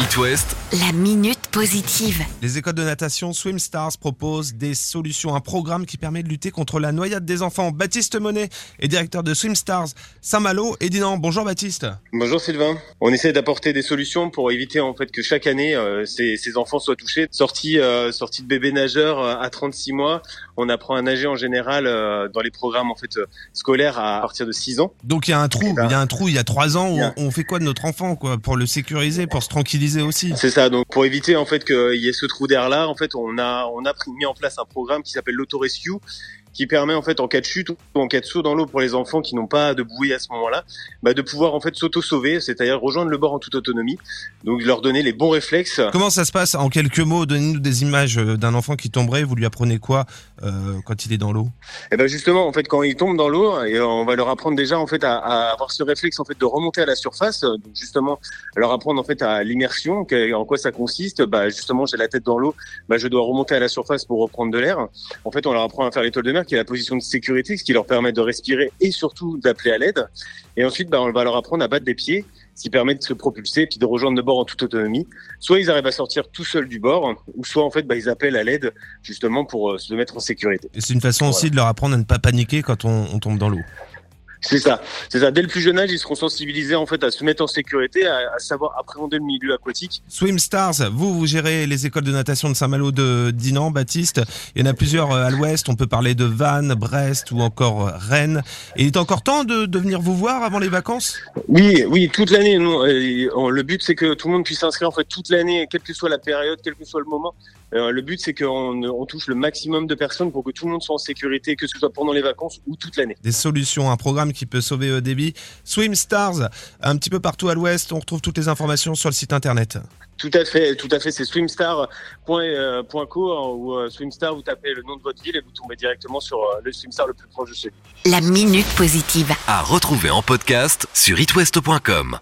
It West, La minute positive. Les écoles de natation Swim Stars proposent des solutions, un programme qui permet de lutter contre la noyade des enfants. Baptiste Monet est directeur de Swim Stars Saint-Malo et Dinan. Bonjour Baptiste. Bonjour Sylvain. On essaie d'apporter des solutions pour éviter en fait que chaque année euh, ces, ces enfants soient touchés. Sortie euh, sortie de bébé nageur euh, à 36 mois, on apprend à nager en général euh, dans les programmes en fait euh, scolaires à partir de 6 ans. Donc il y a un trou, Eh ben, il y a un trou il y a trois ans. a- on, on fait quoi de notre enfant quoi pour le sécuriser, pour se tranquilliser? C'est ça. Donc pour éviter en fait qu'il y ait ce trou d'air là, en fait on a on a mis en place un programme qui s'appelle l'autorescue qui permet en fait en cas de chute ou en cas de saut dans l'eau pour les enfants qui n'ont pas de bouée à ce moment-là, bah, de pouvoir en fait s'auto-sauver, c'est-à-dire rejoindre le bord en toute autonomie. Donc leur donner les bons réflexes. Comment ça se passe en quelques mots Donnez-nous des images euh, d'un enfant qui tomberait. Vous lui apprenez quoi euh, quand il est dans l'eau? Et ben justement, en fait, quand ils tombent dans l'eau, et on va leur apprendre déjà en fait à, à avoir ce réflexe en fait de remonter à la surface. Donc justement, leur apprendre en fait à l'immersion, en quoi ça consiste. Bah justement, j'ai la tête dans l'eau, bah je dois remonter à la surface pour reprendre de l'air. En fait, on leur apprend à faire l'étoile de mer, qui est la position de sécurité, ce qui leur permet de respirer et surtout d'appeler à l'aide. Et ensuite, bah on va leur apprendre à battre des pieds, ce qui permet de se propulser puis de rejoindre le bord en toute autonomie. Soit ils arrivent à sortir tout seuls du bord, ou soit en fait, bah, ils appellent à l'aide justement pour euh, se mettre en sécurité. Et c'est une façon aussi de leur apprendre à ne pas paniquer quand on, on tombe dans l'eau. C'est ça, c'est ça. Dès le plus jeune âge, ils seront sensibilisés en fait à se mettre en sécurité, à, à savoir appréhender le milieu aquatique. Swim Stars, vous, vous gérez les écoles de natation de Saint-Malo de Dinan, Baptiste. Il y en a plusieurs euh, à l'ouest. On peut parler de Vannes, Brest ou encore euh, Rennes. Et il est encore temps de, de venir vous voir avant les vacances? Oui, oui, toute l'année. Nous, euh, le but c'est que tout le monde puisse s'inscrire en fait toute l'année, quelle que soit la période, quel que soit le moment. Euh, le but c'est qu'on on touche le maximum de personnes pour que tout le monde soit en sécurité, que ce soit pendant les vacances ou toute l'année. Des solutions, un programme qui peut sauver euh, des vies. Swim Stars, un petit peu partout à l'ouest. On retrouve toutes les informations sur le site internet. Tout à fait, tout à fait. C'est swimstar.co euh, point co, hein, ou euh, swimstar. Vous tapez le nom de votre ville et vous tombez directement sur euh, le swimstar le plus proche de chez vous. La minute positive. à retrouver en podcast sur itwest.com.